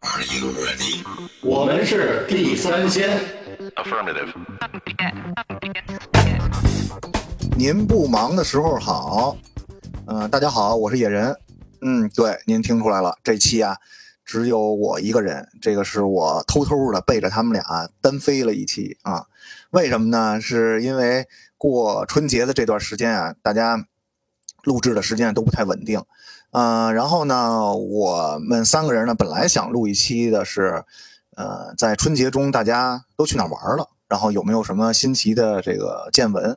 Are you ready？我们是地三鲜。Affirmative. 您不忙的时候好，嗯、大家好，我是野人。嗯，对，您听出来了，这期啊，只有我一个人，这个是我偷偷的背着他们俩单飞了一期啊。为什么呢？是因为过春节的这段时间啊，大家录制的时间都不太稳定。呃，然后呢，我们三个人呢，本来想录一期的是，呃，在春节中大家都去哪玩了，然后有没有什么新奇的这个见闻。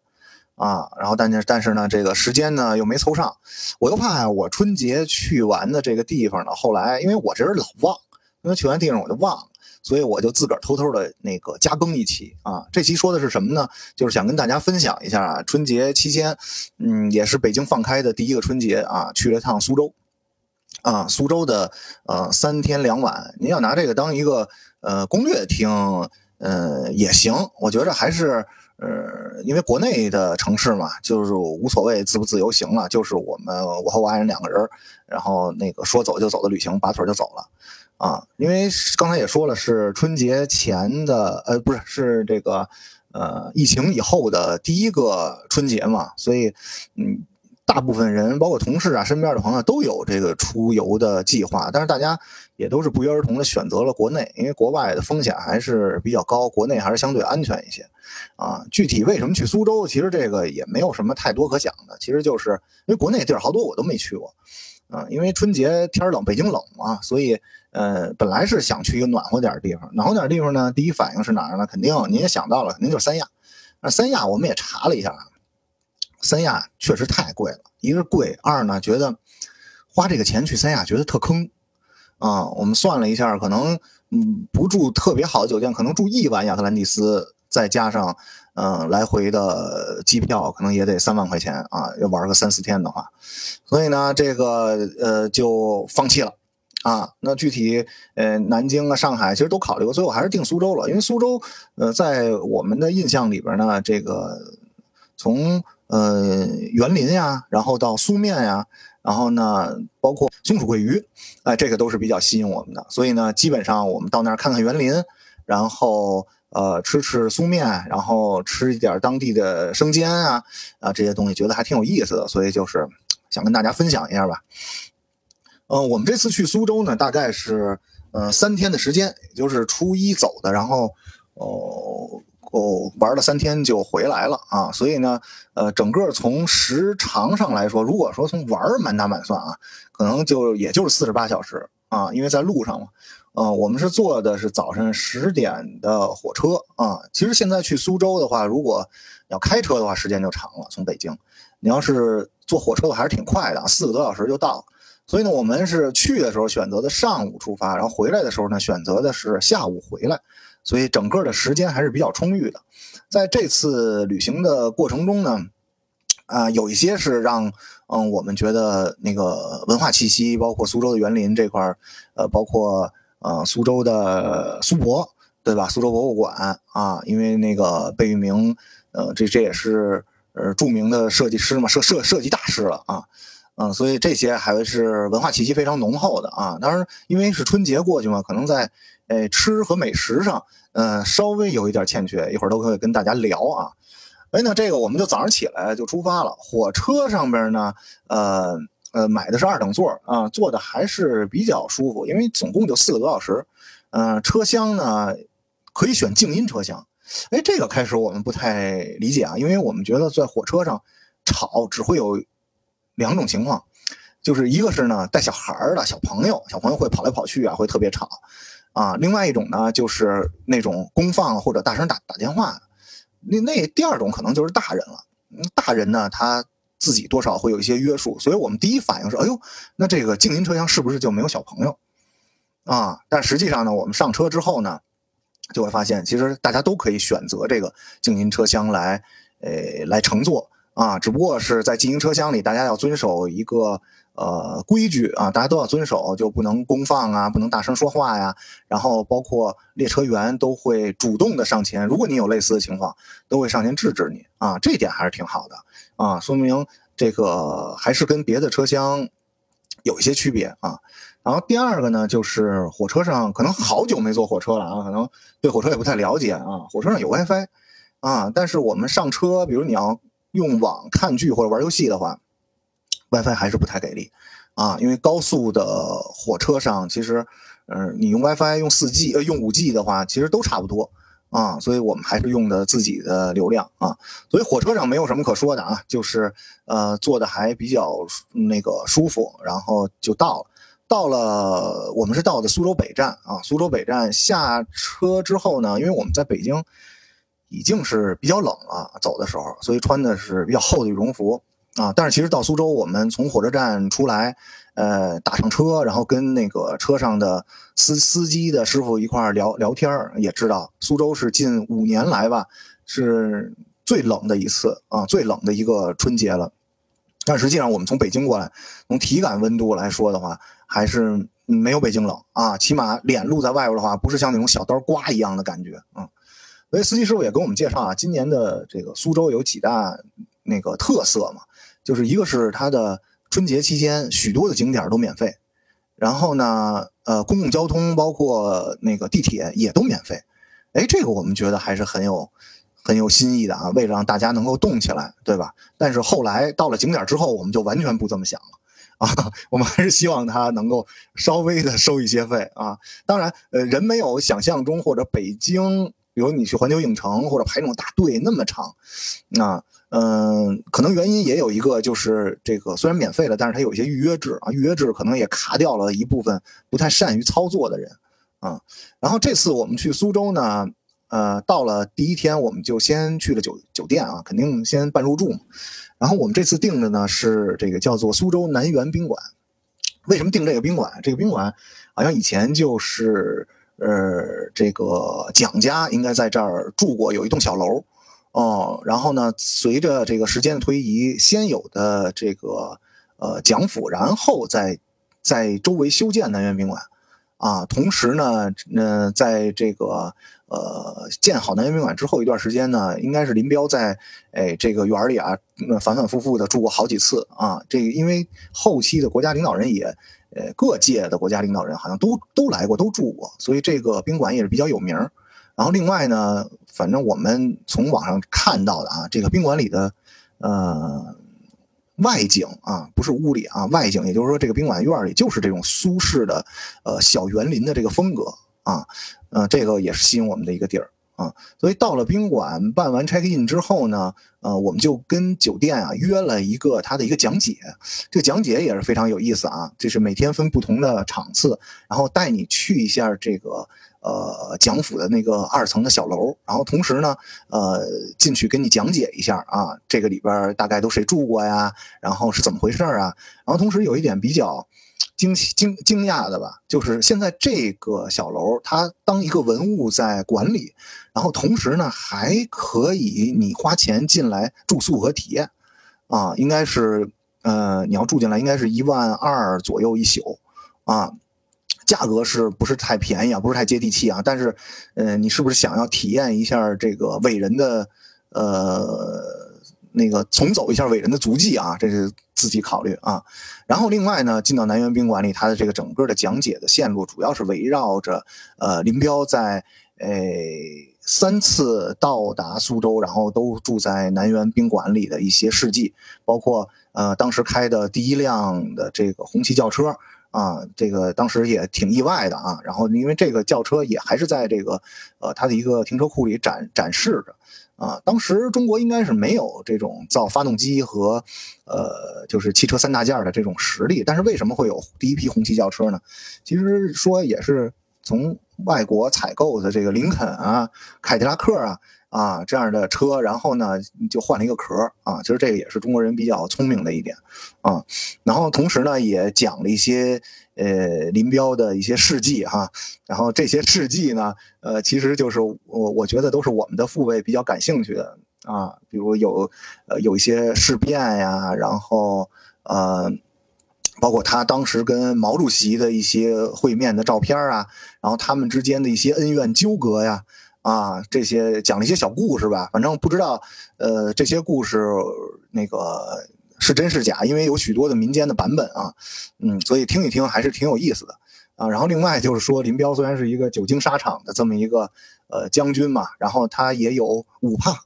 啊，然后但是但是呢，这个时间呢又没凑上，我又怕，我春节去完的这个地方呢，后来因为我这人老忘，因为去完地方我就忘了，所以我就自个儿偷偷的那个加更一期啊。这期说的是什么呢？就是想跟大家分享一下啊，春节期间，嗯，也是北京放开的第一个春节啊，去了趟苏州，啊，苏州的呃三天两晚，您要拿这个当一个呃攻略听，呃也行，我觉着还是。呃，因为国内的城市嘛，就是无所谓自不自由行了，就是我们我和我爱人两个人，然后那个说走就走的旅行，拔腿就走了，啊，因为刚才也说了，是春节前的，呃，不是，是这个呃疫情以后的第一个春节嘛，所以嗯，大部分人包括同事啊、身边的朋友都有这个出游的计划，但是大家也都是不约而同的选择了国内，因为国外的风险还是比较高，国内还是相对安全一些。啊，具体为什么去苏州，其实这个也没有什么太多可讲的。其实就是因为国内地儿好多我都没去过，啊，因为春节天冷，北京冷嘛，所以呃，本来是想去一个暖和点的地方。暖和点的地方呢，第一反应是哪儿呢？肯定您也想到了，肯定就是三亚。那三亚我们也查了一下，三亚确实太贵了。一个是贵，二呢觉得花这个钱去三亚觉得特坑。啊，我们算了一下，可能嗯不住特别好的酒店，可能住一晚亚特兰蒂斯。再加上，嗯、来回的机票可能也得三万块钱啊，要玩个三四天的话，所以呢，这个呃就放弃了啊。那具体呃南京啊、上海其实都考虑过，所以我还是定苏州了，因为苏州呃在我们的印象里边呢，这个从呃园林呀，然后到苏面呀，然后呢包括松鼠桂鱼，哎、这个都是比较吸引我们的。所以呢，基本上我们到那儿看看园林，然后。呃，吃吃苏面，然后吃一点当地的生煎啊，啊这些东西，觉得还挺有意思的，所以就是想跟大家分享一下吧。嗯、呃，我们这次去苏州呢，大概是呃三天的时间，也就是初一走的，然后哦哦玩了三天就回来了啊，所以呢，呃，整个从时长上来说，如果说从玩满打满算啊，可能就也就是四十八小时啊，因为在路上嘛。呃，我们是坐的是早上十点的火车啊。其实现在去苏州的话，如果要开车的话，时间就长了。从北京，你要是坐火车的，还是挺快的，四个多小时就到。所以呢，我们是去的时候选择的上午出发，然后回来的时候呢，选择的是下午回来。所以整个的时间还是比较充裕的。在这次旅行的过程中呢，啊、有一些是让嗯我们觉得那个文化气息，包括苏州的园林这块儿呃，包括。呃，苏州的苏博，对吧？苏州博物馆啊，因为那个贝聿铭，呃，这这也是呃著名的设计师嘛，设设设计大师了啊，嗯、所以这些还是文化气息非常浓厚的啊。当然，因为是春节过去嘛，可能在呃吃和美食上，呃，稍微有一点欠缺，一会儿都可以跟大家聊啊。哎，那这个我们就早上起来就出发了，火车上边呢，呃。呃，买的是二等座啊，坐的还是比较舒服，因为总共就四个多小时。呃，车厢呢可以选静音车厢。哎，这个开始我们不太理解啊，因为我们觉得在火车上吵只会有两种情况，就是一个是呢带小孩的小朋友，小朋友会跑来跑去啊，会特别吵啊。另外一种呢就是那种公放或者大声打打电话。那那第二种可能就是大人了，大人呢他。自己多少会有一些约束，所以我们第一反应是：哎呦，那这个静音车厢是不是就没有小朋友啊？但实际上呢，我们上车之后呢，就会发现，其实大家都可以选择这个静音车厢来，呃，来乘坐啊。只不过是在静音车厢里，大家要遵守一个呃规矩啊，大家都要遵守，就不能公放啊，不能大声说话呀。然后包括列车员都会主动的上前，如果你有类似的情况，都会上前制止你啊。这一点还是挺好的。啊，说明这个还是跟别的车厢有一些区别啊。然后第二个呢，就是火车上可能好久没坐火车了啊，可能对火车也不太了解啊。火车上有 WiFi 啊，但是我们上车，比如你要用网看剧或者玩游戏的话，WiFi 还是不太给力啊。因为高速的火车上，其实，嗯，你用 WiFi 用四 G 呃用五 G 的话，其实都差不多啊。所以我们还是用的自己的流量啊。所以火车上没有什么可说的啊，就是呃坐的还比较那个舒服，然后就到了。到了，我们是到的苏州北站啊。苏州北站下车之后呢，因为我们在北京已经是比较冷了，走的时候，所以穿的是比较厚的羽绒服啊。但是其实到苏州，我们从火车站出来，呃，打上车，然后跟那个车上的司司机的师傅一块聊聊天儿也知道苏州是近五年来吧，是最冷的一次啊，最冷的一个春节了。但实际上，我们从北京过来，从体感温度来说的话，还是没有北京冷啊。起码脸露在外边的话，不是像那种小刀刮一样的感觉啊。所以司机师傅也跟我们介绍啊，今年的这个苏州有几大那个特色嘛，就是一个是它的春节期间许多的景点都免费，然后呢，呃，公共交通包括那个地铁也都免费。哎，这个我们觉得还是很有。很有新意的啊，为了让大家能够动起来，对吧？但是后来到了景点之后，我们就完全不这么想了啊，我们还是希望它能够稍微的收一些费啊。当然，呃，人没有想象中或者北京，比如你去环球影城或者排那种大队那么长，啊，嗯，可能原因也有一个，就是这个虽然免费了，但是它有一些预约制啊，预约制可能也卡掉了一部分不太善于操作的人啊。然后这次我们去苏州呢。呃，到了第一天，我们就先去了酒酒店啊，肯定先办入住嘛。然后我们这次订的呢是这个叫做苏州南园宾馆。为什么订这个宾馆？这个宾馆好像以前就是呃这个蒋家应该在这儿住过，有一栋小楼哦。然后呢，随着这个时间的推移，先有的这个呃蒋府，然后再在周围修建南园宾馆啊。同时呢，呃，在这个。呃，建好南园宾馆之后一段时间呢，应该是林彪在哎这个园里啊，反反复复的住过好几次啊。这因为后期的国家领导人也，呃，各界的国家领导人好像都都来过，都住过，所以这个宾馆也是比较有名。然后另外呢，反正我们从网上看到的啊，这个宾馆里的呃外景啊，不是屋里啊，外景，也就是说这个宾馆院里就是这种苏式的呃小园林的这个风格。啊，呃，这个也是吸引我们的一个地儿啊，所以到了宾馆办完 check in 之后呢，呃，我们就跟酒店啊约了一个他的一个讲解，这个讲解也是非常有意思啊，就是每天分不同的场次，然后带你去一下这个呃蒋府的那个二层的小楼，然后同时呢，呃，进去跟你讲解一下啊，这个里边大概都谁住过呀，然后是怎么回事啊，然后同时有一点比较。惊喜惊惊讶的吧，就是现在这个小楼，它当一个文物在管理，然后同时呢，还可以你花钱进来住宿和体验，啊，应该是，呃，你要住进来，应该是一万二左右一宿，啊，价格是不是太便宜啊？不是太接地气啊？但是，呃，你是不是想要体验一下这个伟人的，呃？那个重走一下伟人的足迹啊，这是自己考虑啊。然后另外呢，进到南园宾馆里，它的这个整个的讲解的线路主要是围绕着呃林彪在诶三次到达苏州，然后都住在南园宾馆里的一些事迹，包括呃当时开的第一辆的这个红旗轿车啊，这个当时也挺意外的啊。然后因为这个轿车也还是在这个呃它的一个停车库里展展示着。啊，当时中国应该是没有这种造发动机和，呃，就是汽车三大件的这种实力。但是为什么会有第一批红旗轿车呢？其实说也是从外国采购的这个林肯啊、凯迪拉克啊啊这样的车，然后呢就换了一个壳啊。其实这个也是中国人比较聪明的一点啊。然后同时呢也讲了一些。呃，林彪的一些事迹哈，然后这些事迹呢，呃，其实就是我我觉得都是我们的父辈比较感兴趣的啊，比如有呃有一些事变呀，然后呃，包括他当时跟毛主席的一些会面的照片啊，然后他们之间的一些恩怨纠葛呀，啊，这些讲了一些小故事吧，反正不知道呃这些故事那个。是真是假，因为有许多的民间的版本啊，嗯，所以听一听还是挺有意思的啊。然后另外就是说，林彪虽然是一个久经沙场的这么一个呃将军嘛，然后他也有五怕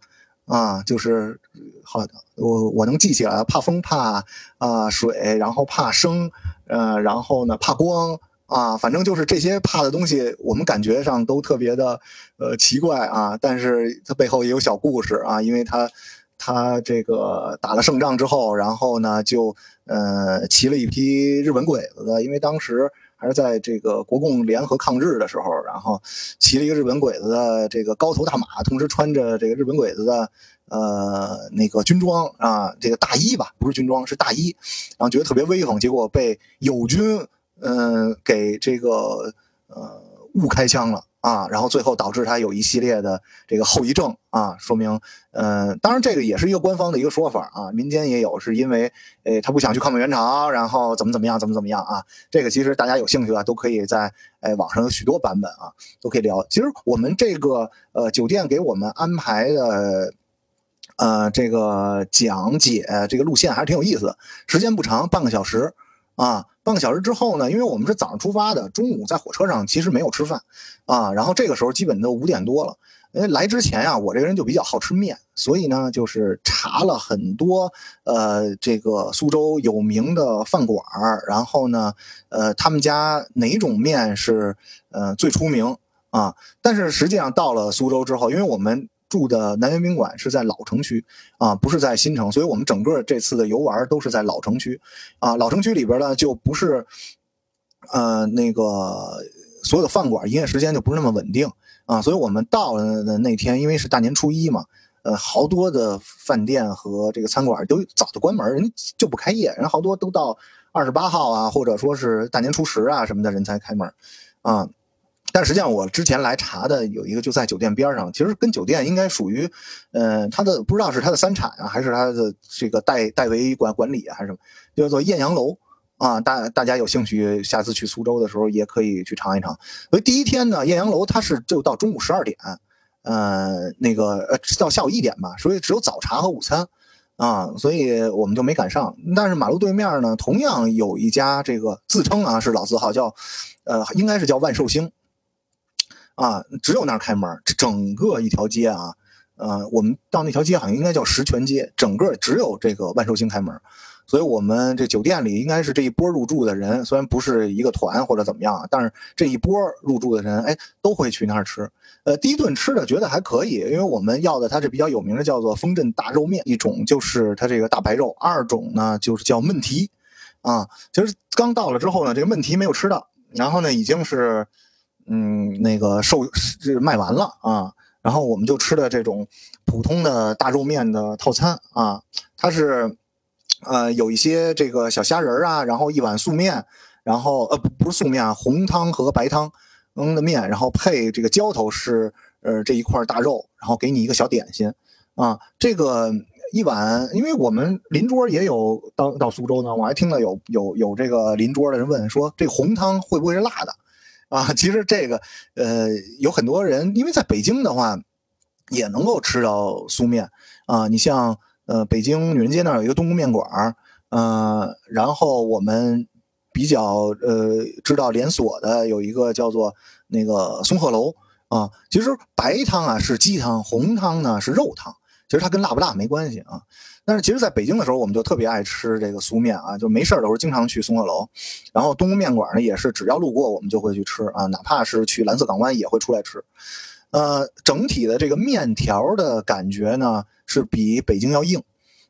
啊，就是好的，我我能记起来，怕风，怕啊水，然后怕生，呃，然后呢怕光。啊，反正就是这些怕的东西，我们感觉上都特别的，呃，奇怪啊。但是它背后也有小故事啊，因为他，他这个打了胜仗之后，然后呢，就呃骑了一批日本鬼子的，因为当时还是在这个国共联合抗日的时候，然后骑了一个日本鬼子的这个高头大马，同时穿着这个日本鬼子的呃那个军装啊，这个大衣吧，不是军装，是大衣，然后觉得特别威风，结果被友军。嗯，给这个呃误开枪了啊，然后最后导致他有一系列的这个后遗症啊，说明呃，当然这个也是一个官方的一个说法啊，民间也有是因为诶他不想去抗美援朝，然后怎么怎么样，怎么怎么样啊，这个其实大家有兴趣啊，都可以在诶网上有许多版本啊，都可以聊。其实我们这个呃酒店给我们安排的呃这个讲解这个路线还是挺有意思的，时间不长，半个小时啊。半个小时之后呢，因为我们是早上出发的，中午在火车上其实没有吃饭，啊，然后这个时候基本都五点多了。因为来之前呀，我这个人就比较好吃面，所以呢，就是查了很多呃这个苏州有名的饭馆然后呢，呃他们家哪种面是呃最出名啊？但是实际上到了苏州之后，因为我们。住的南园宾馆是在老城区啊，不是在新城，所以我们整个这次的游玩都是在老城区啊。老城区里边呢，就不是呃那个所有的饭馆营业时间就不是那么稳定啊，所以我们到了的那天，因为是大年初一嘛，呃，好多的饭店和这个餐馆都早就关门，人就不开业，人好多都到二十八号啊，或者说是大年初十啊什么的人才开门啊。但实际上，我之前来查的有一个就在酒店边上，其实跟酒店应该属于，呃，它的不知道是它的三产啊，还是它的这个代代为管管理啊，还是什么，叫做艳阳楼啊。大大家有兴趣，下次去苏州的时候也可以去尝一尝。所以第一天呢，艳阳楼它是就到中午十二点，呃，那个呃到下午一点吧，所以只有早茶和午餐啊，所以我们就没赶上。但是马路对面呢，同样有一家这个自称啊是老字号，叫呃应该是叫万寿星。啊，只有那儿开门，整个一条街啊，呃，我们到那条街好像应该叫石泉街，整个只有这个万寿星开门，所以我们这酒店里应该是这一波入住的人，虽然不是一个团或者怎么样，但是这一波入住的人，哎，都会去那儿吃。呃，第一顿吃的觉得还可以，因为我们要的它这比较有名的叫做丰镇大肉面，一种就是它这个大白肉，二种呢就是叫焖蹄，啊，其实刚到了之后呢，这个焖蹄没有吃到，然后呢已经是。嗯，那个售是卖完了啊，然后我们就吃的这种普通的大肉面的套餐啊，它是，呃，有一些这个小虾仁啊，然后一碗素面，然后呃不不是素面啊，红汤和白汤嗯的面，然后配这个浇头是呃这一块大肉，然后给你一个小点心啊，这个一碗，因为我们邻桌也有到到苏州呢，我还听到有有有这个邻桌的人问说，这红汤会不会是辣的？啊，其实这个，呃，有很多人，因为在北京的话，也能够吃到酥面啊。你像，呃，北京女人街那儿有一个东宫面馆儿，呃，然后我们比较呃知道连锁的有一个叫做那个松鹤楼啊。其实白汤啊是鸡汤，红汤呢是肉汤，其实它跟辣不辣没关系啊。但是其实，在北京的时候，我们就特别爱吃这个酥面啊，就没事儿的时候经常去松鹤楼，然后东宫面馆呢，也是只要路过我们就会去吃啊，哪怕是去蓝色港湾也会出来吃。呃，整体的这个面条的感觉呢，是比北京要硬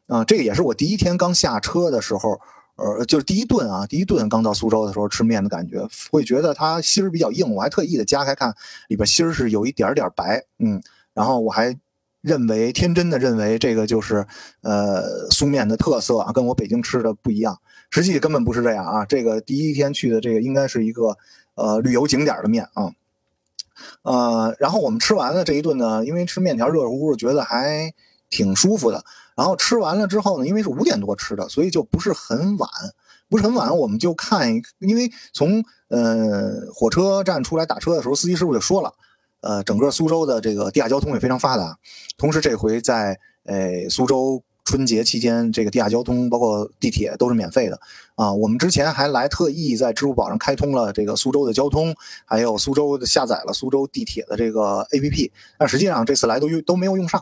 啊，这个也是我第一天刚下车的时候，呃，就是第一顿啊，第一顿刚到苏州的时候吃面的感觉，会觉得它芯儿比较硬，我还特意的夹开看，里边芯儿是有一点点白，嗯，然后我还。认为天真的认为这个就是，呃，苏面的特色啊，跟我北京吃的不一样。实际根本不是这样啊。这个第一天去的这个应该是一个，呃，旅游景点的面啊。呃，然后我们吃完了这一顿呢，因为吃面条热乎乎，觉得还挺舒服的。然后吃完了之后呢，因为是五点多吃的，所以就不是很晚，不是很晚，我们就看，因为从呃火车站出来打车的时候，司机师傅就说了。呃，整个苏州的这个地下交通也非常发达，同时这回在呃苏州春节期间这个地下交通包括地铁都是免费的啊。我们之前还来特意在支付宝上开通了这个苏州的交通，还有苏州的下载了苏州地铁的这个 APP，但实际上这次来都用都没有用上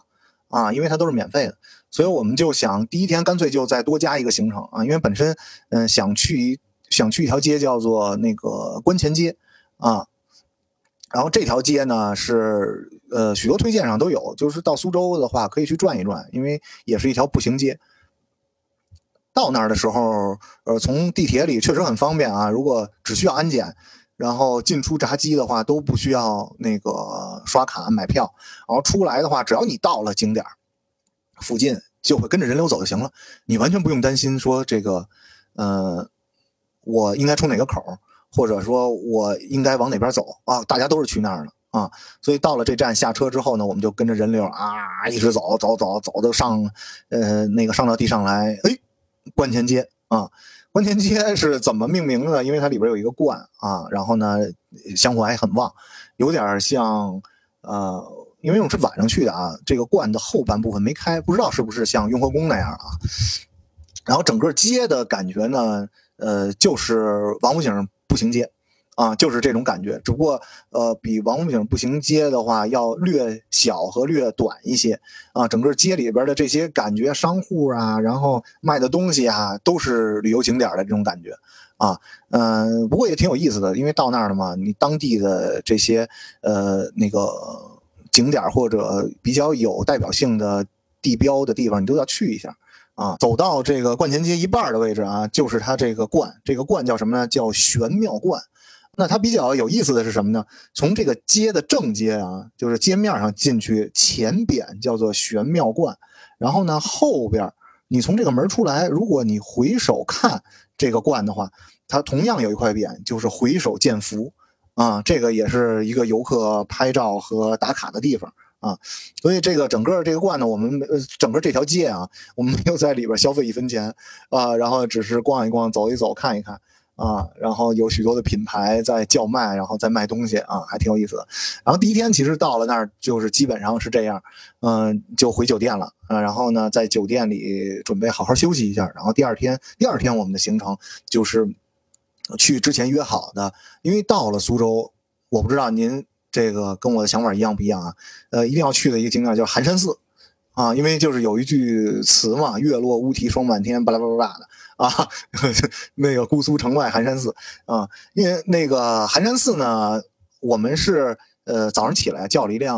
啊，因为它都是免费的。所以我们就想第一天干脆就再多加一个行程啊，因为本身嗯想去想去一条街叫做那个观前街啊。然后这条街呢是呃许多推荐上都有，就是到苏州的话可以去转一转，因为也是一条步行街。到那儿的时候，呃，从地铁里确实很方便啊。如果只需要安检，然后进出闸机的话都不需要那个刷卡买票。然后出来的话，只要你到了景点附近，就会跟着人流走就行了，你完全不用担心说这个，呃，我应该出哪个口。或者说我应该往哪边走啊？大家都是去那儿的啊，所以到了这站下车之后呢，我们就跟着人流啊一直走走走走到上，呃那个上到地上来，哎，观前街啊，观前街是怎么命名的？因为它里边有一个观啊，然后呢香火还很旺，有点像呃，因为我们是晚上去的啊，这个观的后半部分没开，不知道是不是像雍和宫那样啊。然后整个街的感觉呢，呃，就是王府井。步行街，啊，就是这种感觉，只不过呃，比王府井步行街的话要略小和略短一些，啊，整个街里边的这些感觉，商户啊，然后卖的东西啊，都是旅游景点的这种感觉，啊，嗯，不过也挺有意思的，因为到那儿了嘛，你当地的这些呃那个景点或者比较有代表性的地标的地方，你都要去一下。啊，走到这个观前街一半的位置啊，就是它这个观，这个观叫什么呢？叫玄妙观。那它比较有意思的是什么呢？从这个街的正街啊，就是街面上进去，前匾叫做玄妙观，然后呢后边你从这个门出来，如果你回首看这个观的话，它同样有一块匾，就是回首见福啊，这个也是一个游客拍照和打卡的地方。啊，所以这个整个这个罐呢，我们整个这条街啊，我们没有在里边消费一分钱啊，然后只是逛一逛、走一走、看一看啊，然后有许多的品牌在叫卖，然后在卖东西啊，还挺有意思的。然后第一天其实到了那儿就是基本上是这样，嗯，就回酒店了啊，然后呢在酒店里准备好好休息一下，然后第二天第二天我们的行程就是去之前约好的，因为到了苏州，我不知道您。这个跟我的想法一样不一样啊？呃，一定要去的一个景点叫寒山寺，啊，因为就是有一句词嘛，“月落乌啼霜满天”，巴拉巴拉巴拉的啊。那个姑苏城外寒山寺啊，因为那个寒山寺呢，我们是呃早上起来叫了一辆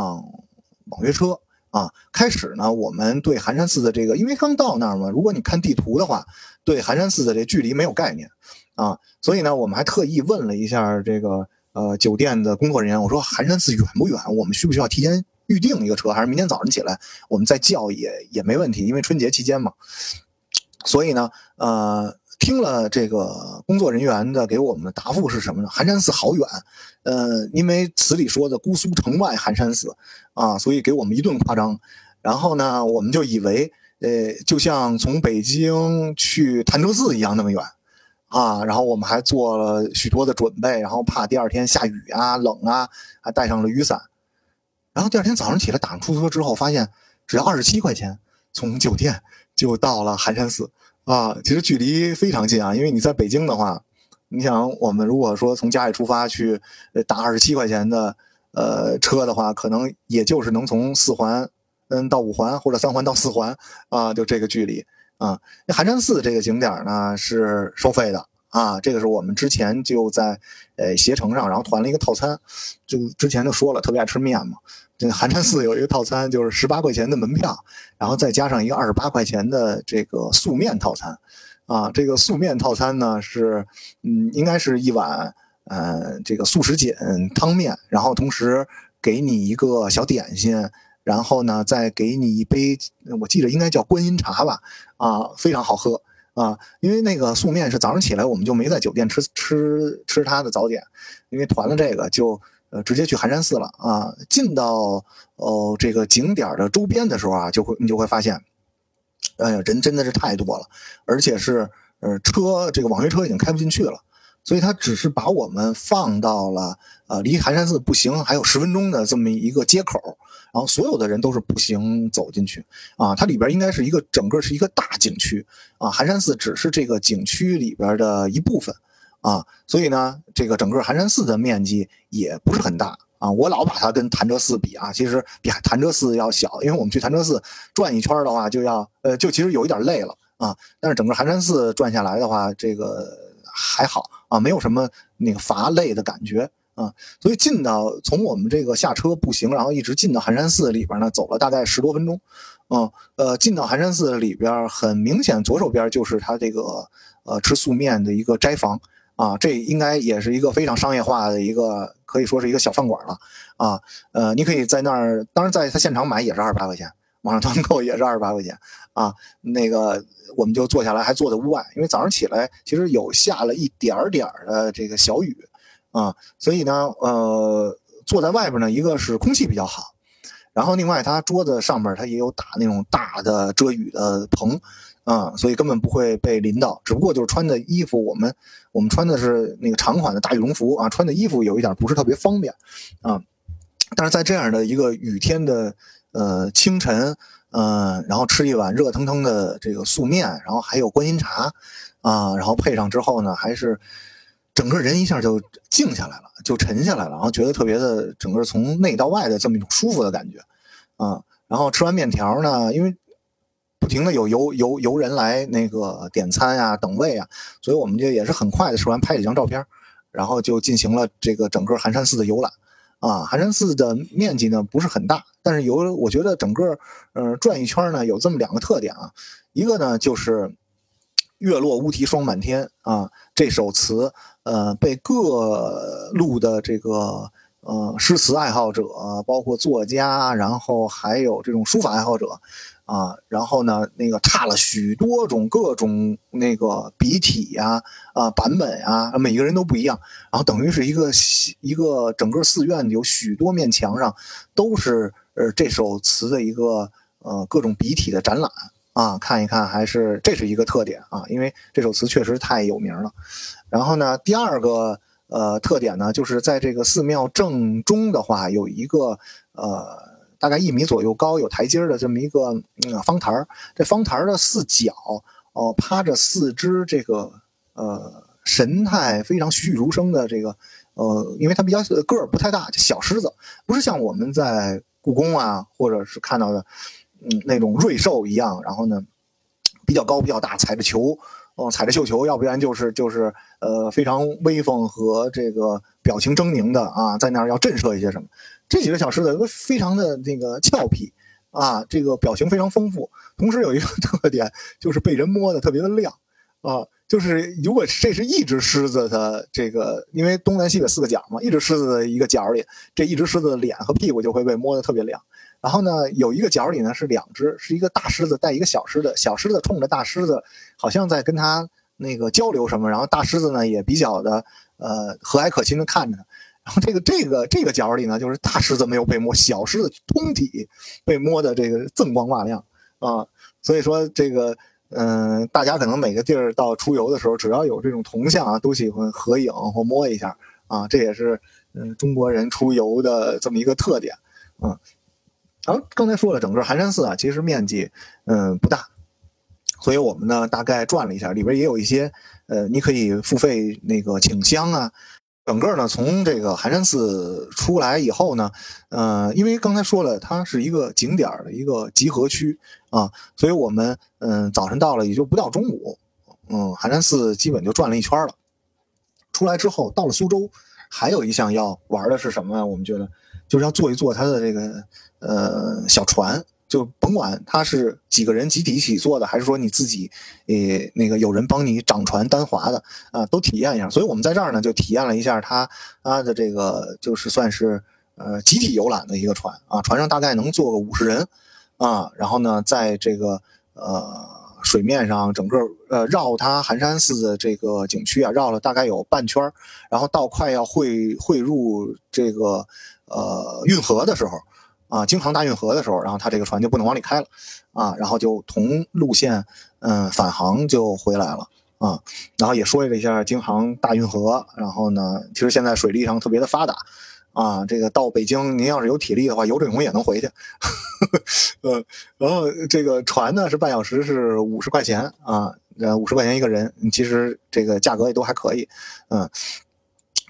网约车啊。开始呢，我们对寒山寺的这个，因为刚到那儿嘛，如果你看地图的话，对寒山寺的这距离没有概念啊，所以呢，我们还特意问了一下这个。呃，酒店的工作人员，我说寒山寺远不远？我们需不需要提前预定一个车？还是明天早上起来我们再叫也也没问题？因为春节期间嘛。所以呢，呃，听了这个工作人员的给我们的答复是什么呢？寒山寺好远，呃，因为词里说的姑苏城外寒山寺啊，所以给我们一顿夸张。然后呢，我们就以为，呃，就像从北京去潭柘寺一样那么远。啊，然后我们还做了许多的准备，然后怕第二天下雨啊、冷啊，还带上了雨伞。然后第二天早上起来打上出租车之后，发现只要二十七块钱，从酒店 就到了寒山寺啊。其实距离非常近啊，因为你在北京的话，你想我们如果说从家里出发去打二十七块钱的呃车的话，可能也就是能从四环嗯到五环或者三环到四环啊，就这个距离。啊，那寒山寺这个景点呢是收费的啊，这个是我们之前就在呃携程上，然后团了一个套餐，就之前就说了，特别爱吃面嘛。这寒山寺有一个套餐，就是十八块钱的门票，然后再加上一个二十八块钱的这个素面套餐，啊，这个素面套餐呢是，嗯，应该是一碗呃这个素食锦汤面，然后同时给你一个小点心。然后呢，再给你一杯，我记得应该叫观音茶吧，啊，非常好喝啊。因为那个素面是早上起来我们就没在酒店吃吃吃它的早点，因为团了这个就呃直接去寒山寺了啊。进到哦这个景点的周边的时候啊，就会你就会发现，哎呀人真的是太多了，而且是呃车这个网约车已经开不进去了，所以他只是把我们放到了呃，离寒山寺步行还有十分钟的这么一个街口，然后所有的人都是步行走进去啊。它里边应该是一个整个是一个大景区啊，寒山寺只是这个景区里边的一部分啊，所以呢，这个整个寒山寺的面积也不是很大啊。我老把它跟潭柘寺比啊，其实比潭柘寺要小，因为我们去潭柘寺转一圈的话，就要呃，就其实有一点累了啊。但是整个寒山寺转下来的话，这个还好啊，没有什么那个乏累的感觉。啊，所以进到从我们这个下车步行，然后一直进到寒山寺里边呢，走了大概十多分钟。嗯，呃，进到寒山寺里边，很明显左手边就是他这个呃吃素面的一个斋房啊，这应该也是一个非常商业化的一个，可以说是一个小饭馆了啊。呃，你可以在那儿，当然在他现场买也是二十八块钱，网上团购也是二十八块钱啊。那个我们就坐下来，还坐在屋外，因为早上起来其实有下了一点点的这个小雨。啊，所以呢，呃，坐在外边呢，一个是空气比较好，然后另外它桌子上面它也有打那种大的遮雨的棚，啊，所以根本不会被淋到，只不过就是穿的衣服，我们我们穿的是那个长款的大羽绒服啊，穿的衣服有一点不是特别方便，啊，但是在这样的一个雨天的呃清晨，嗯，然后吃一碗热腾腾的这个素面，然后还有观音茶，啊，然后配上之后呢，还是。整个人一下就静下来了，就沉下来了，然后觉得特别的，整个从内到外的这么一种舒服的感觉，啊，然后吃完面条呢，因为不停的有游游游人来那个点餐呀、等位啊，所以我们就也是很快的吃完，拍几张照片，然后就进行了这个整个寒山寺的游览，啊，寒山寺的面积呢不是很大，但是有我觉得整个呃转一圈呢有这么两个特点啊，一个呢就是月落乌啼霜满天啊这首词。呃，被各路的这个呃诗词爱好者，包括作家，然后还有这种书法爱好者，啊，然后呢，那个差了许多种各种那个笔体呀，啊版本呀，每个人都不一样，然后等于是一个一个整个寺院有许多面墙上都是呃这首词的一个呃各种笔体的展览。啊，看一看，还是这是一个特点啊，因为这首词确实太有名了。然后呢，第二个呃特点呢，就是在这个寺庙正中的话，有一个呃大概一米左右高、有台阶的这么一个嗯方台。这方台的四角哦，趴着四只这个呃神态非常栩栩如生的这个呃，因为它比较个儿不太大，小狮子，不是像我们在故宫啊或者是看到的。嗯，那种瑞兽一样，然后呢，比较高比较大，踩着球，哦，踩着绣球，要不然就是就是呃非常威风和这个表情狰狞的啊，在那儿要震慑一些什么。这几个小狮子都非常的那个俏皮啊，这个表情非常丰富，同时有一个 特点就是被人摸的特别的亮啊，就是如果这是一只狮子的这个，因为东南西北四个角嘛，一只狮子的一个角里，这一只狮子的脸和屁股就会被摸的特别亮。然后呢，有一个角里呢是两只，是一个大狮子带一个小狮子，小狮子冲着大狮子，好像在跟他那个交流什么。然后大狮子呢也比较的呃和蔼可亲的看着他。然后这个这个这个角里呢，就是大狮子没有被摸，小狮子通体被摸的这个锃光瓦亮啊。所以说这个嗯，大家可能每个地儿到出游的时候，只要有这种铜像啊，都喜欢合影或摸一下啊。这也是嗯中国人出游的这么一个特点嗯。然后刚才说了，整个寒山寺啊，其实面积嗯不大，所以我们呢大概转了一下，里边也有一些呃，你可以付费那个请香啊。整个呢从这个寒山寺出来以后呢，呃，因为刚才说了，它是一个景点的一个集合区啊，所以我们嗯早晨到了也就不到中午，嗯，寒山寺基本就转了一圈了。出来之后到了苏州，还有一项要玩的是什么？我们觉得。就是要坐一坐他的这个呃小船，就甭管他是几个人集体一起坐的，还是说你自己，呃那个有人帮你掌船单划的啊，都体验一下。所以我们在这儿呢就体验了一下他他的这个就是算是呃集体游览的一个船啊，船上大概能坐个五十人啊，然后呢在这个呃水面上整个呃绕它寒山寺的这个景区啊绕了大概有半圈然后到快要汇汇入这个。呃，运河的时候，啊，京杭大运河的时候，然后他这个船就不能往里开了，啊，然后就同路线，嗯，返航就回来了，啊，然后也说了一下京杭大运河，然后呢，其实现在水利上特别的发达，啊，这个到北京您要是有体力的话，游这泳也能回去，呃，然后这个船呢是半小时是五十块钱啊，呃五十块钱一个人，其实这个价格也都还可以，嗯，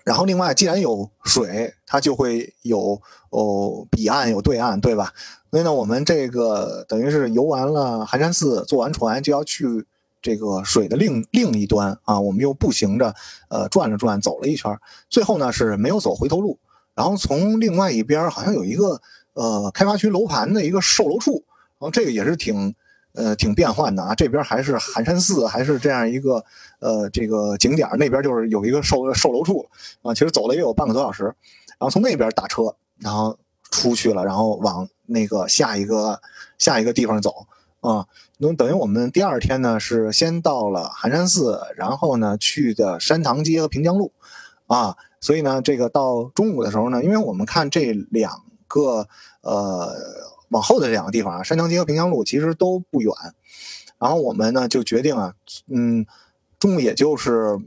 然后另外既然有水，它就会有哦彼岸有对岸，对吧？所以呢，我们这个等于是游完了寒山寺，坐完船就要去。这个水的另另一端啊，我们又步行着，呃，转了转，走了一圈，最后呢是没有走回头路，然后从另外一边好像有一个呃开发区楼盘的一个售楼处，然后这个也是挺呃挺变换的啊，这边还是寒山寺，还是这样一个呃这个景点，那边就是有一个售售楼处啊，其实走了也有半个多小时，然后从那边打车，然后出去了，然后往那个下一个下一个地方走。啊，那等于我们第二天呢是先到了寒山寺，然后呢去的山塘街和平江路，啊，所以呢这个到中午的时候呢，因为我们看这两个呃往后的这两个地方啊，山塘街和平江路其实都不远，然后我们呢就决定啊，嗯，中午也就是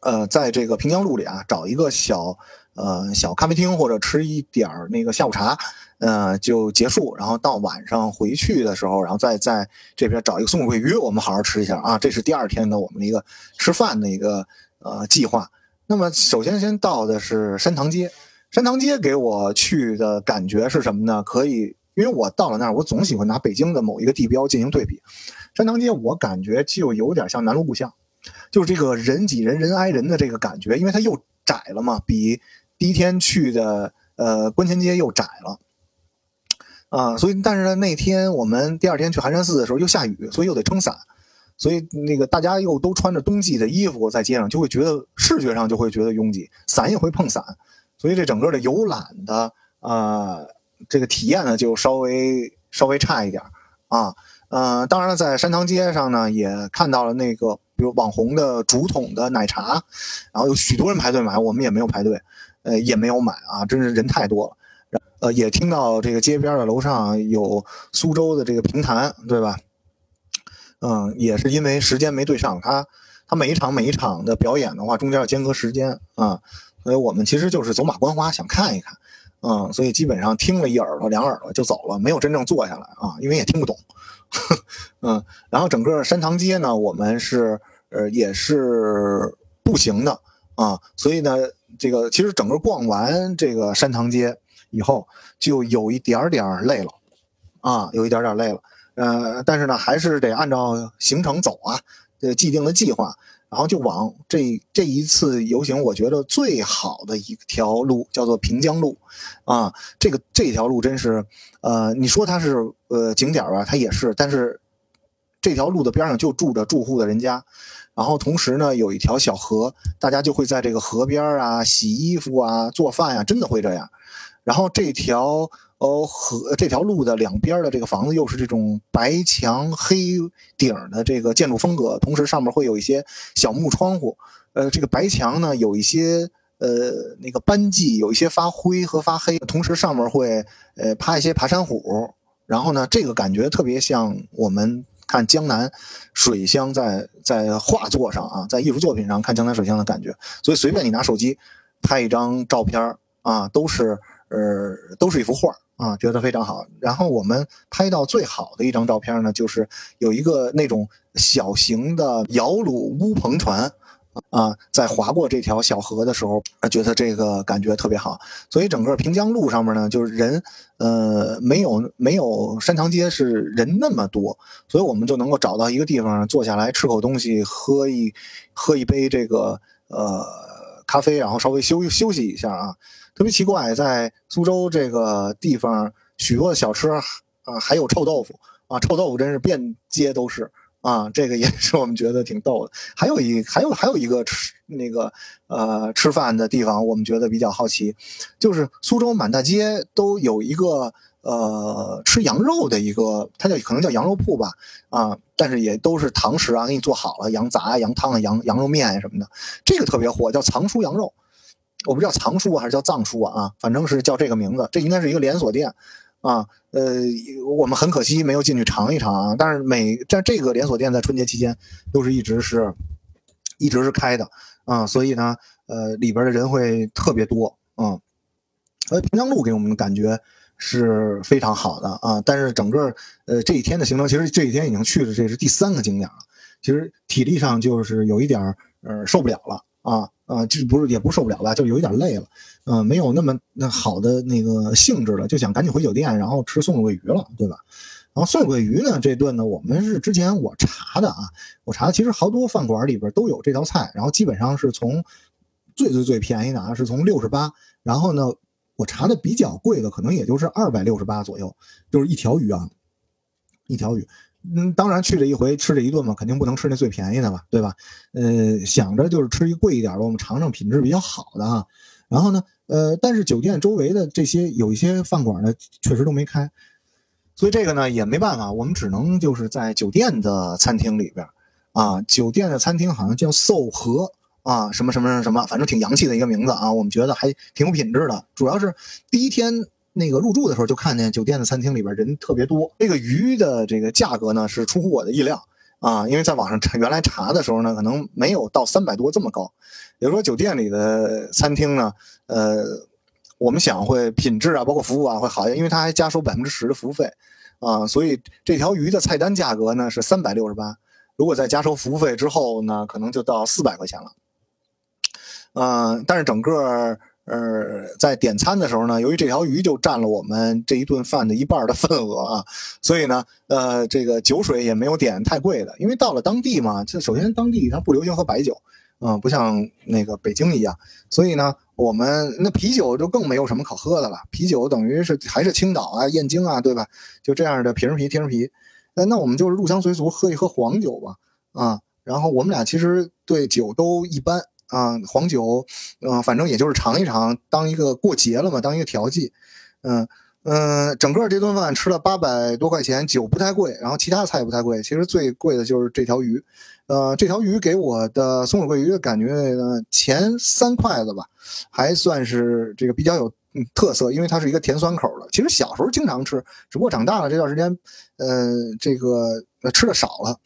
呃在这个平江路里啊找一个小。呃，小咖啡厅或者吃一点儿那个下午茶，呃，就结束。然后到晚上回去的时候，然后再在这边找一个松桂鱼，我们好好吃一下啊。这是第二天的我们的一个吃饭的一个呃计划。那么首先先到的是山塘街，山塘街给我去的感觉是什么呢？可以，因为我到了那儿，我总喜欢拿北京的某一个地标进行对比。山塘街我感觉就有点像南锣鼓巷，就是这个人挤人、人挨人的这个感觉，因为它又窄了嘛，比。第一天去的，呃，观前街又窄了，啊，所以但是呢，那天我们第二天去寒山寺的时候又下雨，所以又得撑伞，所以那个大家又都穿着冬季的衣服在街上，就会觉得视觉上就会觉得拥挤，伞也会碰伞，所以这整个的游览的啊，这个体验呢就稍微稍微差一点啊，呃，当然了，在山塘街上呢也看到了那个比如网红的竹筒的奶茶，然后有许多人排队买，我们也没有排队。呃，也没有买啊，真是人太多了。呃，也听到这个街边的楼上有苏州的这个评弹，对吧？嗯，也是因为时间没对上，他他每一场每一场的表演的话，中间要间隔时间啊，所以我们其实就是走马观花，想看一看，嗯，所以基本上听了一耳朵两耳朵就走了，没有真正坐下来啊，因为也听不懂。嗯，然后整个山塘街呢，我们是呃也是步行的啊，所以呢。这个其实整个逛完这个山塘街以后，就有一点点累了，啊，有一点点累了，呃，但是呢，还是得按照行程走啊，这既定的计划，然后就往这这一次游行，我觉得最好的一条路叫做平江路，啊，这个这条路真是，呃，你说它是呃景点吧，它也是，但是这条路的边上就住着住户的人家。然后同时呢，有一条小河，大家就会在这个河边啊洗衣服啊、做饭呀，真的会这样。然后这条哦河这条路的两边的这个房子又是这种白墙黑顶的这个建筑风格，同时上面会有一些小木窗户。呃，这个白墙呢有一些呃那个斑迹，有一些发灰和发黑，同时上面会呃趴一些爬山虎。然后呢，这个感觉特别像我们。看江南水乡在在画作上啊，在艺术作品上看江南水乡的感觉，所以随便你拿手机拍一张照片啊，都是呃都是一幅画啊，觉得非常好。然后我们拍到最好的一张照片呢，就是有一个那种小型的摇橹乌篷船。啊，在划过这条小河的时候，觉得这个感觉特别好。所以整个平江路上面呢，就是人，呃，没有没有山塘街是人那么多，所以我们就能够找到一个地方坐下来吃口东西，喝一喝一杯这个呃咖啡，然后稍微休休息一下啊。特别奇怪，在苏州这个地方，许多的小吃啊，还有臭豆腐啊，臭豆腐真是遍街都是。啊，这个也是我们觉得挺逗的。还有一还有还有一个吃那个呃吃饭的地方，我们觉得比较好奇，就是苏州满大街都有一个呃吃羊肉的一个，它叫可能叫羊肉铺吧，啊，但是也都是堂食啊，给你做好了羊杂、羊汤啊、羊羊肉面什么的，这个特别火，叫藏书羊肉，我不知道藏书还是叫藏书，啊，反正是叫这个名字，这应该是一个连锁店。啊，呃，我们很可惜没有进去尝一尝啊。但是每在这个连锁店在春节期间都是一直是一直是开的啊，所以呢，呃，里边的人会特别多啊。呃，平江路给我们的感觉是非常好的啊，但是整个呃这一天的行程，其实这一天已经去了，这是第三个景点了，其实体力上就是有一点呃受不了了啊啊，就不是也不受不了吧，就有一点累了，嗯，没有那么那好的那个兴致了，就想赶紧回酒店，然后吃松鼠桂鱼了，对吧？然后松鼠桂鱼呢，这顿呢，我们是之前我查的啊，我查的其实好多饭馆里边都有这道菜，然后基本上是从最最最便宜的啊，是从六十八，然后呢，我查的比较贵的可能也就是二百六十八左右，就是一条鱼啊，一条鱼。嗯，当然去这一回吃这一顿嘛，肯定不能吃那最便宜的了，对吧？呃，想着就是吃一贵一点的，我们尝尝品质比较好的啊。然后呢，呃，但是酒店周围的这些有一些饭馆呢，确实都没开。所以这个呢也没办法，我们只能就是在酒店的餐厅里边，啊，酒店的餐厅好像叫寿和啊，什么什么什么，反正挺洋气的一个名字啊，我们觉得还挺有品质的。主要是第一天那个入住的时候就看见酒店的餐厅里边人特别多。这个鱼的这个价格呢是出乎我的意料啊，因为在网上查原来查的时候呢，可能没有到三百多这么高。也就是说酒店里的餐厅呢，呃，我们想会品质啊，包括服务啊会好一点，因为它还加收百分之十的服务费。啊，所以这条鱼的菜单价格呢是三百六十八，如果再加收服务费之后呢，可能就到四百块钱了。嗯，但是整个呃在点餐的时候呢，由于这条鱼就占了我们这一顿饭的一半的份额啊，所以呢，呃，这个酒水也没有点太贵的，因为到了当地嘛，这首先当地它不流行喝白酒。嗯，不像那个北京一样，所以呢，我们那啤酒就更没有什么可喝的了。啤酒等于是还是青岛啊、燕京啊，对吧？就这样的瓶啤、瓶啤。那那我们就是入乡随俗，喝一喝黄酒吧。啊，然后我们俩其实对酒都一般啊，黄酒，嗯，反正也就是尝一尝，当一个过节了嘛，当一个调剂。嗯嗯，整个这顿饭吃了八百多块钱，酒不太贵，然后其他菜也不太贵，其实最贵的就是这条鱼。呃，这条鱼给我的松鼠桂鱼的感觉呢，前三筷子吧，还算是这个比较有特色，因为它是一个甜酸口的。其实小时候经常吃，只不过长大了这段时间，呃，这个吃的少了，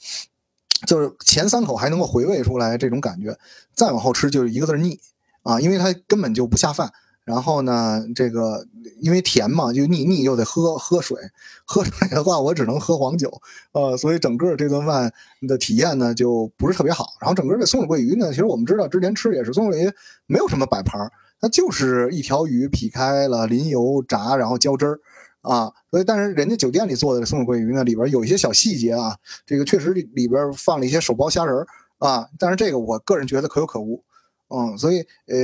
就是前三口还能够回味出来这种感觉，再往后吃就是一个字腻啊，因为它根本就不下饭。然后呢，这个因为甜嘛，就腻腻又得喝喝水，喝水的话我只能喝黄酒，呃，所以整个这顿饭的体验呢就不是特别好。然后整个这松鼠桂鱼呢，其实我们知道之前吃也是松鼠桂鱼，没有什么摆盘它就是一条鱼劈开了淋油炸，然后浇汁儿，啊，所以但是人家酒店里做的松鼠桂鱼呢，里边有一些小细节啊，这个确实里边放了一些手剥虾仁啊，但是这个我个人觉得可有可无，嗯，所以呃。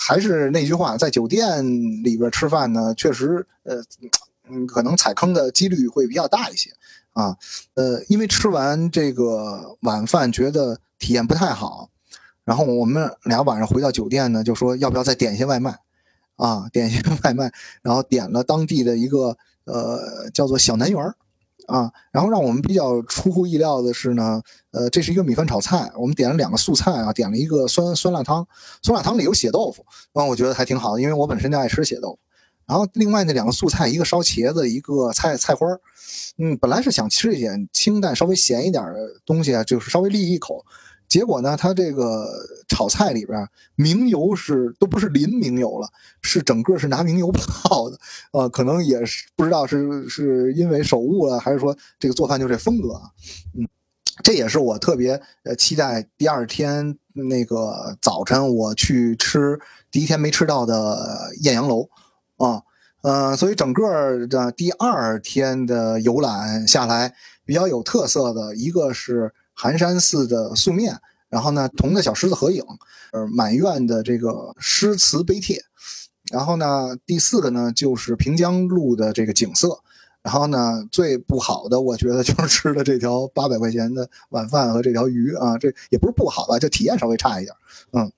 还是那句话，在酒店里边吃饭呢，确实，呃，嗯，可能踩坑的几率会比较大一些，啊，呃，因为吃完这个晚饭觉得体验不太好，然后我们俩晚上回到酒店呢，就说要不要再点一些外卖，啊，点一些外卖，然后点了当地的一个呃叫做小南园儿。啊，然后让我们比较出乎意料的是呢，呃，这是一个米饭炒菜，我们点了两个素菜啊，点了一个酸酸辣汤，酸辣汤里有血豆腐，啊，我觉得还挺好的，因为我本身就爱吃血豆腐。然后另外那两个素菜，一个烧茄子，一个菜菜花儿，嗯，本来是想吃一点清淡、稍微咸一点的东西啊，就是稍微利一口。结果呢，它这个炒菜里边明油是都不是淋明油了，是整个是拿明油泡的，呃，可能也是不知道是是因为手误了，还是说这个做饭就这风格啊，嗯，这也是我特别呃期待第二天那个早晨我去吃第一天没吃到的艳阳楼啊，呃，所以整个的第二天的游览下来比较有特色的一个是。寒山寺的素面，然后呢，铜的小狮子合影，呃，满院的这个诗词碑帖，然后呢，第四个呢就是平江路的这个景色，然后呢，最不好的我觉得 就是吃的这条八百块钱的晚饭和这条鱼啊，这也不是不好吧，就体验稍微差一点，嗯，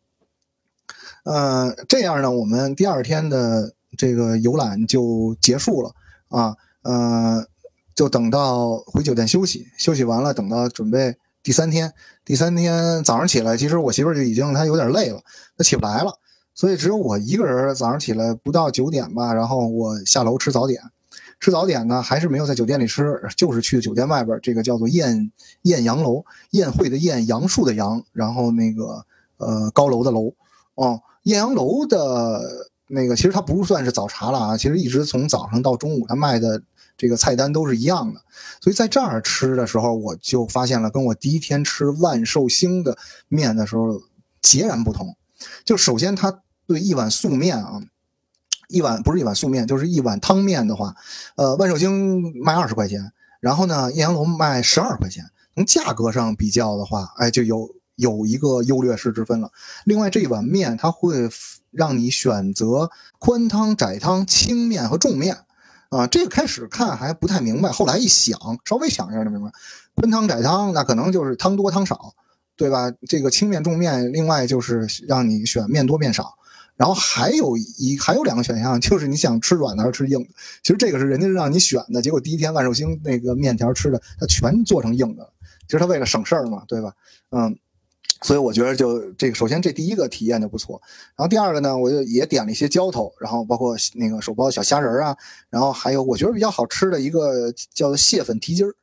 呃，这样呢，我们第二天的这个游览就结束了。啊，呃，就等到回酒店休息，休息完了，等到准备。第三天，第三天早上起来，其实我媳妇就已经她有点累了，她起不来了，所以只有我一个人早上起来不到九点吧，然后我下楼吃早点，吃早点呢，还是没有在酒店里吃，就是去酒店外边这个叫做艳艳阳楼，宴会的宴，杨树的杨，然后那个呃高楼的楼，哦，艳阳楼的那个其实它不算是早茶了啊，其实一直从早上到中午，它卖的这个菜单都是一样的，所以在这儿吃的时候，我就发现了跟我第一天吃万寿星的面的时候截然不同。就首先它对一碗素面啊。一碗不是一碗素面，就是一碗汤面的话，呃，万寿星卖二十块钱，然后呢，艳阳楼卖十二块钱。从价格上比较的话，哎，就有有一个优劣势之分了。另外，这一碗面它会让你选择宽汤、窄汤、轻面和重面，啊，这个开始看还不太明白，后来一想，稍微想一下就明白。宽汤、窄汤，那可能就是汤多汤少，对吧？这个轻面、重面，另外就是让你选面多面少。然后还有一还有两个选项，就是你想吃软的还是吃硬的。其实这个是人家让你选的，结果第一天万寿星那个面条吃的，他全做成硬的。其实他为了省事儿嘛，对吧？嗯，所以我觉得就这个，首先这第一个体验就不错。然后第二个呢，我就也点了一些浇头，然后包括那个手包小虾仁啊，然后还有我觉得比较好吃的一个叫蟹粉蹄筋儿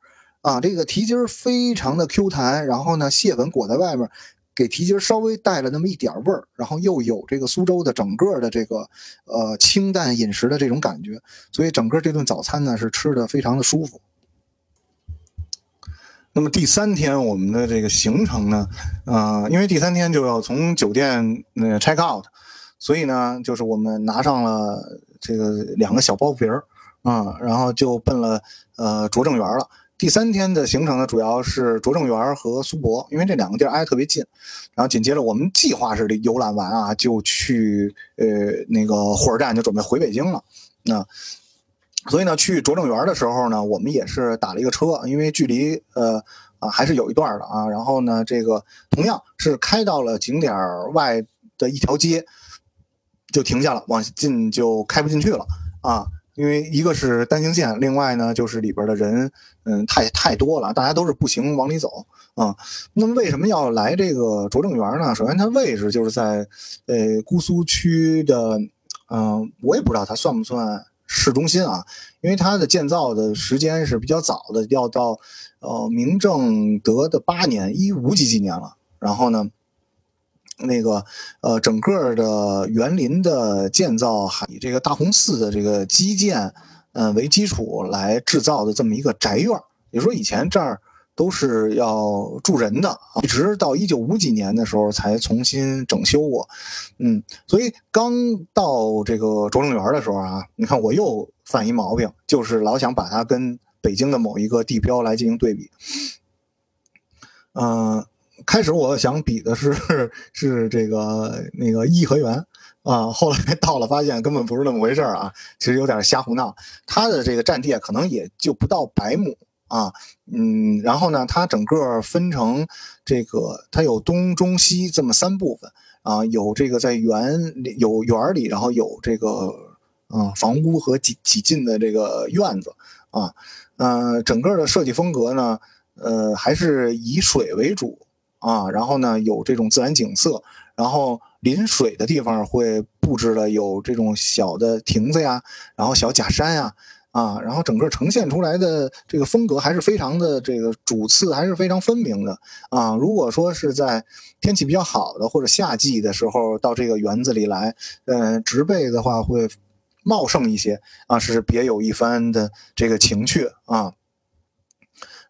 啊，这个蹄筋儿非常的 Q 弹，然后呢蟹粉裹在外面。给蹄筋儿稍微带了那么一点味儿，然后又有这个苏州的整个的这个呃清淡饮食的这种感觉，所以整个这顿早餐呢是吃的非常的舒服。那么第三天我们的这个行程呢，呃，因为第三天就要从酒店那 check out，所以呢就是我们拿上了这个两个小包皮儿啊，然后就奔了呃拙政园了。第三天的行程呢，主要是拙政园和苏博，因为这两个地儿挨得特别近。然后紧接着我们计划是游览完啊，就去呃那个火车站就准备回北京了。那所以呢，去拙政园的时候呢，我们也是打了一个车，因为距离呃啊还是有一段的啊。然后呢，这个同样是开到了景点外的一条街，就停下了，往进就开不进去了啊。因为一个是单行线，另外呢就是里边的人，嗯，太太多了，大家都是步行往里走啊。那么为什么要来这个拙政园呢？首先它位置就是在，呃，姑苏区的，嗯，我也不知道它算不算市中心啊，因为它的建造的时间是比较早的，要到，呃，明正德的八年，一五几几年了。然后呢？那个呃，整个的园林的建造还以这个大红寺的这个基建，嗯为基础来制造的这么一个宅院。也说以前这儿都是要住人的，一直到一九五几年的时候才重新整修过。嗯，所以刚到这个拙政园的时候啊，你看我又犯一毛病，就是老想把它跟北京的某一个地标来进行对比。嗯。开始我想比的是 是这个那个颐和园啊，后来到了发现根本不是那么回事啊，其实有点瞎胡闹。它的这个占地可能也就不到百亩啊，嗯，然后呢，它整个分成这个，它有东中西这么三部分啊，有这个在园里有园里，然后有这个嗯房屋和几几进的这个院子啊，嗯，整个的设计风格呢，呃，还是以水为主。啊，然后呢，有这种自然景色，然后临水的地方会布置了有这种小的亭子呀，然后小假山呀，啊，然后整个呈现出来的这个风格还是非常的这个主次还是非常分明的啊。如果说是在天气比较好的或者夏季的时候到这个园子里来，呃，植被的话会茂盛一些啊，是别有一番的这个情趣啊。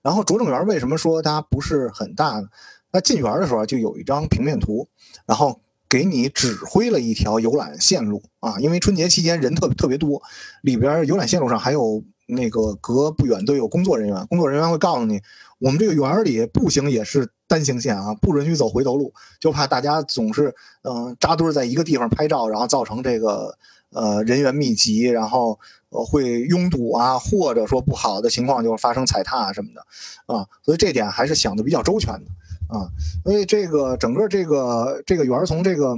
然后拙政园为什么说它不是很大呢？那进园的时候就有一张平面图，然后给你指挥了一条游览线路啊，因为春节期间人特特别多，里边游览线路上还有那个隔不远都有工作人员，工作人员会告诉你，我们这个园里步行也是单行线啊，不允许走回头路，就怕大家总是嗯扎堆在一个地方拍照，然后造成这个呃人员密集，然后呃会拥堵啊，或者说不好的情况就是发生踩踏什么的啊，所以这点还是想的比较周全的。啊，所以这个整个这个这个园从这个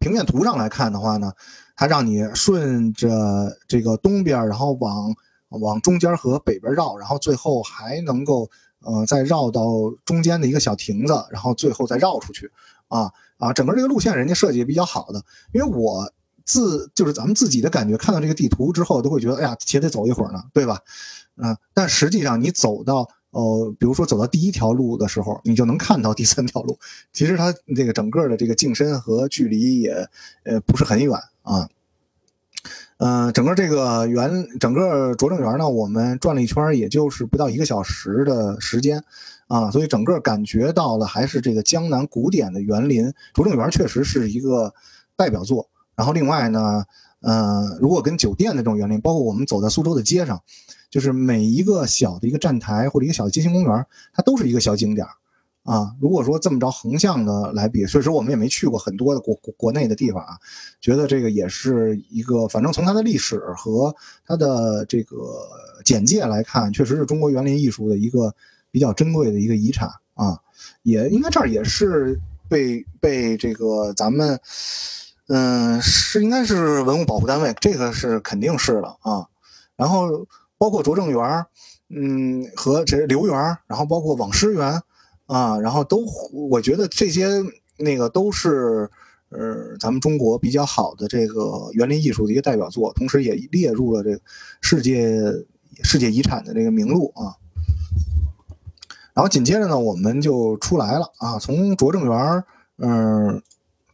平面图上来看的话呢，它让你顺着这个东边，然后往往中间和北边绕，然后最后还能够呃再绕到中间的一个小亭子，然后最后再绕出去。啊啊，整个这个路线人家设计比较好的，因为我自就是咱们自己的感觉，看到这个地图之后，都会觉得，哎呀，且得走一会儿呢，对吧？嗯，但实际上你走到，呃，比如说走到第一条路的时候，你就能看到第三条路。其实它这个整个的这个景深和距离也，呃，不是很远啊。嗯，整个这个园，整个拙政园呢，我们转了一圈，也就是不到一个小时的时间，啊，所以整个感觉到了还是这个江南古典的园林。拙政园确实是一个代表作。然后另外呢，呃，如果跟酒店的这种园林，包括我们走在苏州的街上，就是每一个小的一个站台或者一个小的街心公园，它都是一个小景点。啊，如果说这么着横向的来比，确实我们也没去过很多的国国国内的地方啊，觉得这个也是一个，反正从它的历史和它的这个简介来看，确实是中国园林艺术的一个比较珍贵的一个遗产啊，也应该这儿也是被被这个咱们，嗯，是应该是文物保护单位，这个是肯定是的啊，然后包括拙政园，嗯，和这留园，然后包括网师园。啊，然后都，我觉得这些那个都是，呃，咱们中国比较好的这个园林艺术的一个代表作，同时也列入了这个世界世界遗产的这个名录啊。然后紧接着呢，我们就出来了啊，从拙政园嗯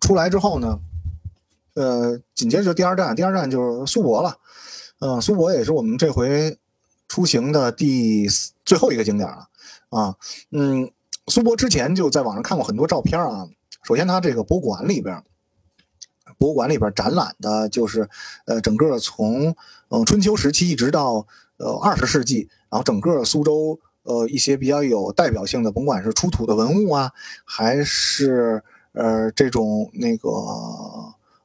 出来之后呢，呃，紧接着第二站，第二站就是苏博了，嗯，苏博也是我们这回出行的第最后一个景点了啊，嗯。苏博之前就在网上看过很多照片啊。首先，他这个博物馆里边，博物馆里边展览的就是，呃，整个从嗯春秋时期一直到呃二十世纪，然后整个苏州呃一些比较有代表性的，甭管是出土的文物啊，还是呃这种那个。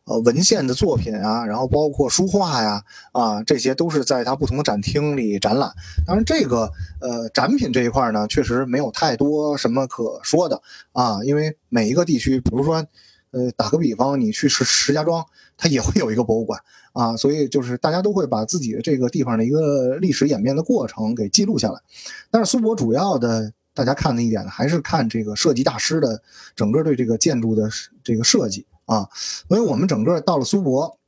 呃，文献的作品啊，然后包括书画呀，啊，这些都是在它不同的展厅里展览。当然，这个呃展品这一块呢，确实没有太多什么可说的啊，因为每一个地区，比如说，呃，打个比方，你去石石家庄，它也会有一个博物馆啊，所以就是大家都会把自己的这个地方的一个历史演变的过程给记录下来。但是苏博主要的，大家看的一点呢，还是看这个设计大师的整个对这个建筑的这个设计。啊，所以我们整个到了苏博，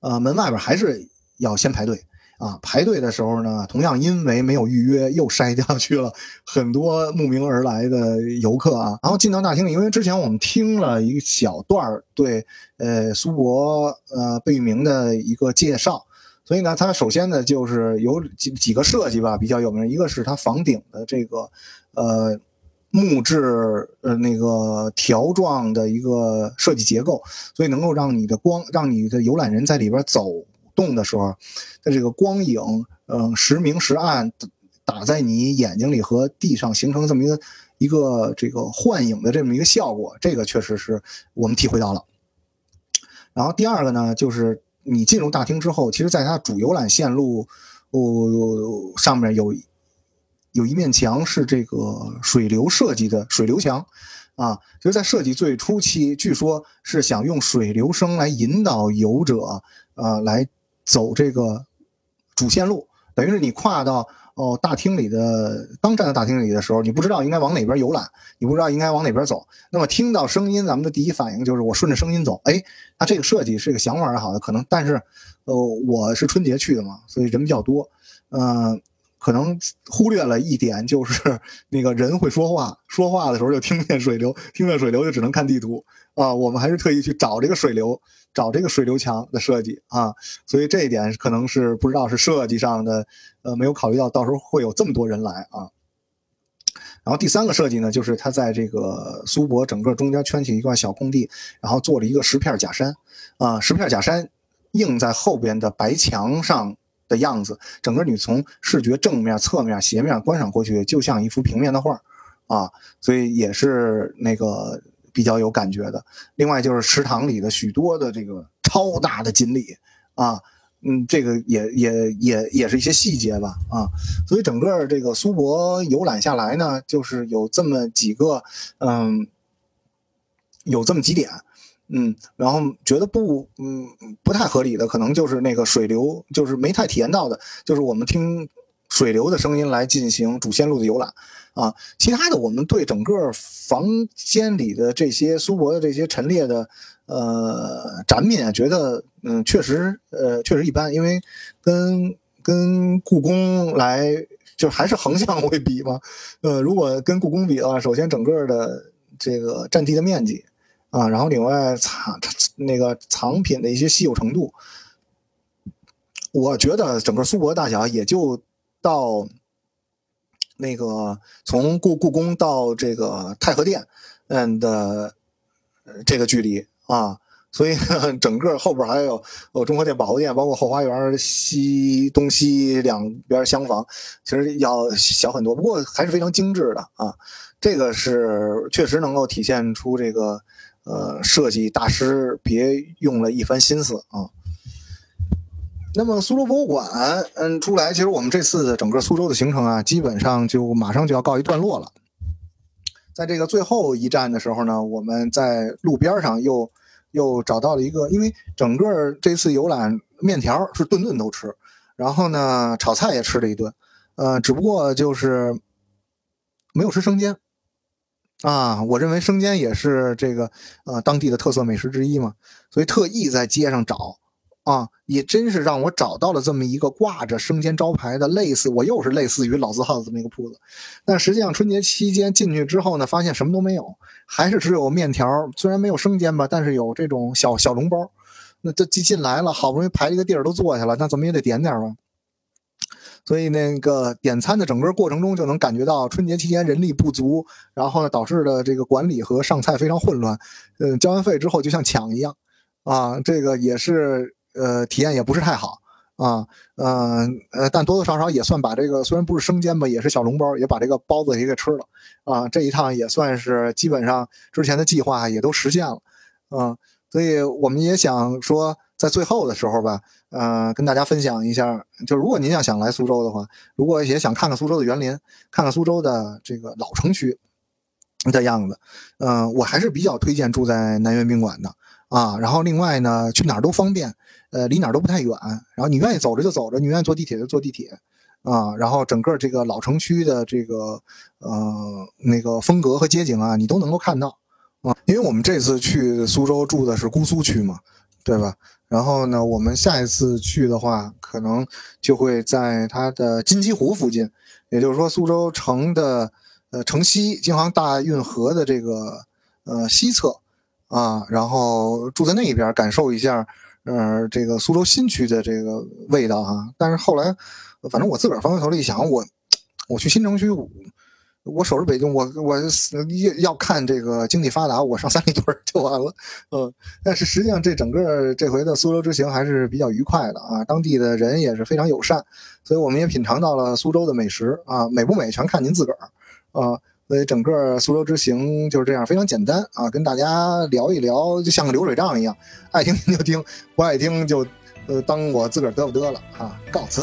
呃，门外边还是要先排队啊。排队的时候呢，同样因为没有预约，又筛掉去了很多慕名而来的游客啊。然后进到大厅里，因为之前我们听了一小段对呃苏博呃贝聿铭的一个介绍，所以呢，它首先呢就是有几几个设计吧比较有名，一个是它房顶的这个呃。木质呃那个条状的一个设计结构，所以能够让你的光，让你的游览人在里边走动的时候，它这个光影，嗯，时明时暗，打在你眼睛里和地上形成这么一个一个这个幻影的这么一个效果，这个确实是我们体会到了。然后第二个呢，就是你进入大厅之后，其实在它主游览线路，哦上面有。有一面墙是这个水流设计的水流墙，啊，就是在设计最初期，据说是想用水流声来引导游者，呃，来走这个主线路，等于是你跨到哦大厅里的，刚站在大厅里的时候，你不知道应该往哪边游览，你不知道应该往哪边走，那么听到声音，咱们的第一反应就是我顺着声音走，哎，那这个设计是个想法是好的，可能，但是，呃，我是春节去的嘛，所以人比较多，嗯。可能忽略了一点，就是那个人会说话，说话的时候就听不见水流，听见水流就只能看地图啊。我们还是特意去找这个水流，找这个水流墙的设计啊。所以这一点可能是不知道是设计上的，呃，没有考虑到到时候会有这么多人来啊。然后第三个设计呢，就是他在这个苏博整个中间圈起一块小空地，然后做了一个石片假山啊，石片假山映在后边的白墙上。的样子，整个你从视觉正面、侧面、斜面观赏过去，就像一幅平面的画啊，所以也是那个比较有感觉的。另外就是池塘里的许多的这个超大的锦鲤啊，嗯，这个也也也也是一些细节吧啊，所以整个这个苏博游览下来呢，就是有这么几个，嗯，有这么几点。嗯，然后觉得不，嗯，不太合理的，可能就是那个水流，就是没太体验到的，就是我们听水流的声音来进行主线路的游览，啊，其他的我们对整个房间里的这些苏博的这些陈列的，呃，展品觉得嗯，确实呃，确实一般，因为跟跟故宫来就还是横向会比嘛。呃，如果跟故宫比的话，首先整个的这个占地的面积啊，然后另外藏那个藏品的一些稀有程度，我觉得整个苏博大小也就到。那个从故故宫到这个太和殿，嗯的这个距离啊，所以 整个后边还有有中和殿、保和殿，包括后花园西东西两边厢房，其实要小很多，不过还是非常精致的啊。这个是确实能够体现出这个呃设计大师别用了一番心思啊。那么苏州博物馆，嗯，出来，其实我们这次整个苏州的行程啊，基本上就马上就要告一段落了。在这个最后一站的时候呢，我们在路边上又又找到了一个，因为整个这次游览面条是顿顿都吃，然后呢炒菜也吃了一顿，呃，只不过就是没有吃生煎啊。我认为生煎也是这个呃当地的特色美食之一嘛，所以特意在街上找。啊，也真是让我找到了这么一个挂着生煎招牌的，类似我又是类似于老字号的这么一个铺子，但实际上春节期间进去之后呢，发现什么都没有，还是只有面条，虽然没有生煎吧，但是有这种小小笼包。那这进进来了，好不容易排一个地儿都坐下了，那怎么也得点点吧。所以那个点餐的整个过程中就能感觉到春节期间人力不足，然后呢导致的这个管理和上菜非常混乱。嗯，交完费之后就像抢一样，啊，这个也是。呃，体验也不是太好啊，嗯呃，但多多少少也算把这个虽然不是生煎吧，也是小笼包，也把这个包子也给吃了啊。这一趟也算是基本上之前的计划也都实现了，啊，所以我们也想说，在最后的时候吧，呃，跟大家分享一下，就是如果您要想来苏州的话，如果也想看看苏州的园林，看看苏州的这个老城区的样子，嗯，我还是比较推荐住在南苑宾馆的。啊，然后另外呢，去哪儿都方便，呃，离哪儿都不太远。然后你愿意走着就走着，你愿意坐地铁就坐地铁，啊，然后整个这个老城区的这个呃那个风格和街景啊，你都能够看到啊。因为我们这次去苏州住的是姑苏区嘛，对吧？然后呢，我们下一次去的话，可能就会在它的金鸡湖附近，也就是说苏州城的呃城西京杭大运河的这个呃西侧。啊，然后住在那一边，感受一下，呃，这个苏州新区的这个味道哈。但是后来，反正我自个儿翻回头来一想，我我去新城区，我守着北京，我我要要看这个经济发达，我上三里屯就完了。嗯，但是实际上这整个这回的苏州之行还是比较愉快的啊，当地的人也是非常友善，所以我们也品尝到了苏州的美食啊，美不美全看您自个儿啊。所以整个苏州之行就是这样，非常简单啊，跟大家聊一聊，就像个流水账一样，爱听就听，不爱听就，呃，当我自个儿嘚不嘚了啊，告辞。